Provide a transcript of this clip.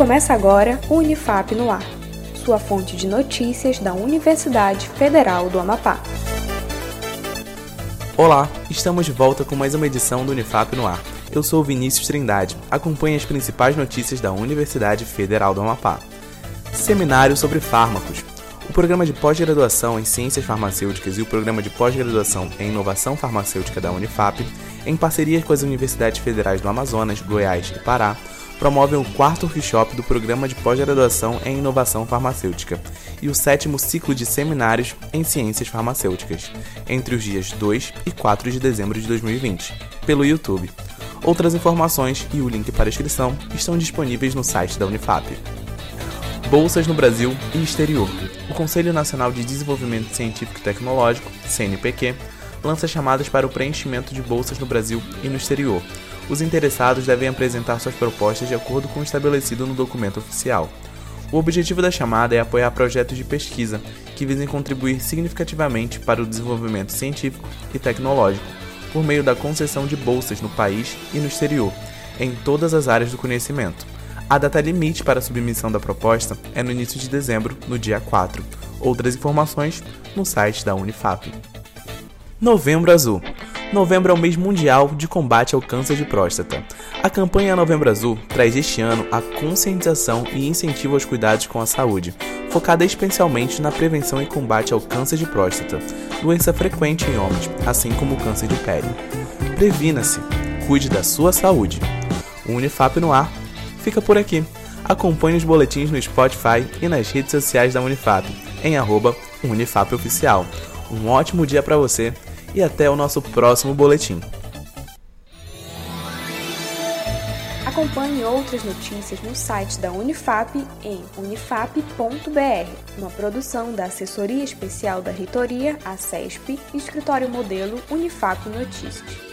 Começa agora o Unifap no Ar, sua fonte de notícias da Universidade Federal do Amapá. Olá, estamos de volta com mais uma edição do Unifap no Ar. Eu sou Vinícius Trindade. Acompanhe as principais notícias da Universidade Federal do Amapá. Seminário sobre fármacos. O programa de pós-graduação em Ciências Farmacêuticas e o programa de pós-graduação em Inovação Farmacêutica da Unifap, em parceria com as universidades federais do Amazonas, Goiás e Pará, promovem o quarto workshop do programa de pós-graduação em Inovação Farmacêutica e o sétimo ciclo de seminários em Ciências Farmacêuticas, entre os dias 2 e 4 de dezembro de 2020, pelo YouTube. Outras informações e o link para inscrição estão disponíveis no site da Unifap. Bolsas no Brasil e exterior. O Conselho Nacional de Desenvolvimento Científico e Tecnológico, CNPq, lança chamadas para o preenchimento de bolsas no Brasil e no exterior. Os interessados devem apresentar suas propostas de acordo com o estabelecido no documento oficial. O objetivo da chamada é apoiar projetos de pesquisa que visem contribuir significativamente para o desenvolvimento científico e tecnológico, por meio da concessão de bolsas no país e no exterior, em todas as áreas do conhecimento a data limite para a submissão da proposta é no início de dezembro, no dia 4. Outras informações no site da Unifap. Novembro Azul. Novembro é o mês mundial de combate ao câncer de próstata. A campanha Novembro Azul traz este ano a conscientização e incentivo aos cuidados com a saúde, focada especialmente na prevenção e combate ao câncer de próstata, doença frequente em homens, assim como o câncer de pele. Previna-se, cuide da sua saúde. O Unifap no ar fica por aqui. Acompanhe os boletins no Spotify e nas redes sociais da Unifap, em arroba UnifapOficial. Um ótimo dia para você e até o nosso próximo boletim. Acompanhe outras notícias no site da Unifap em unifap.br, uma produção da Assessoria Especial da Reitoria, a CESP, Escritório Modelo Unifap Notícias.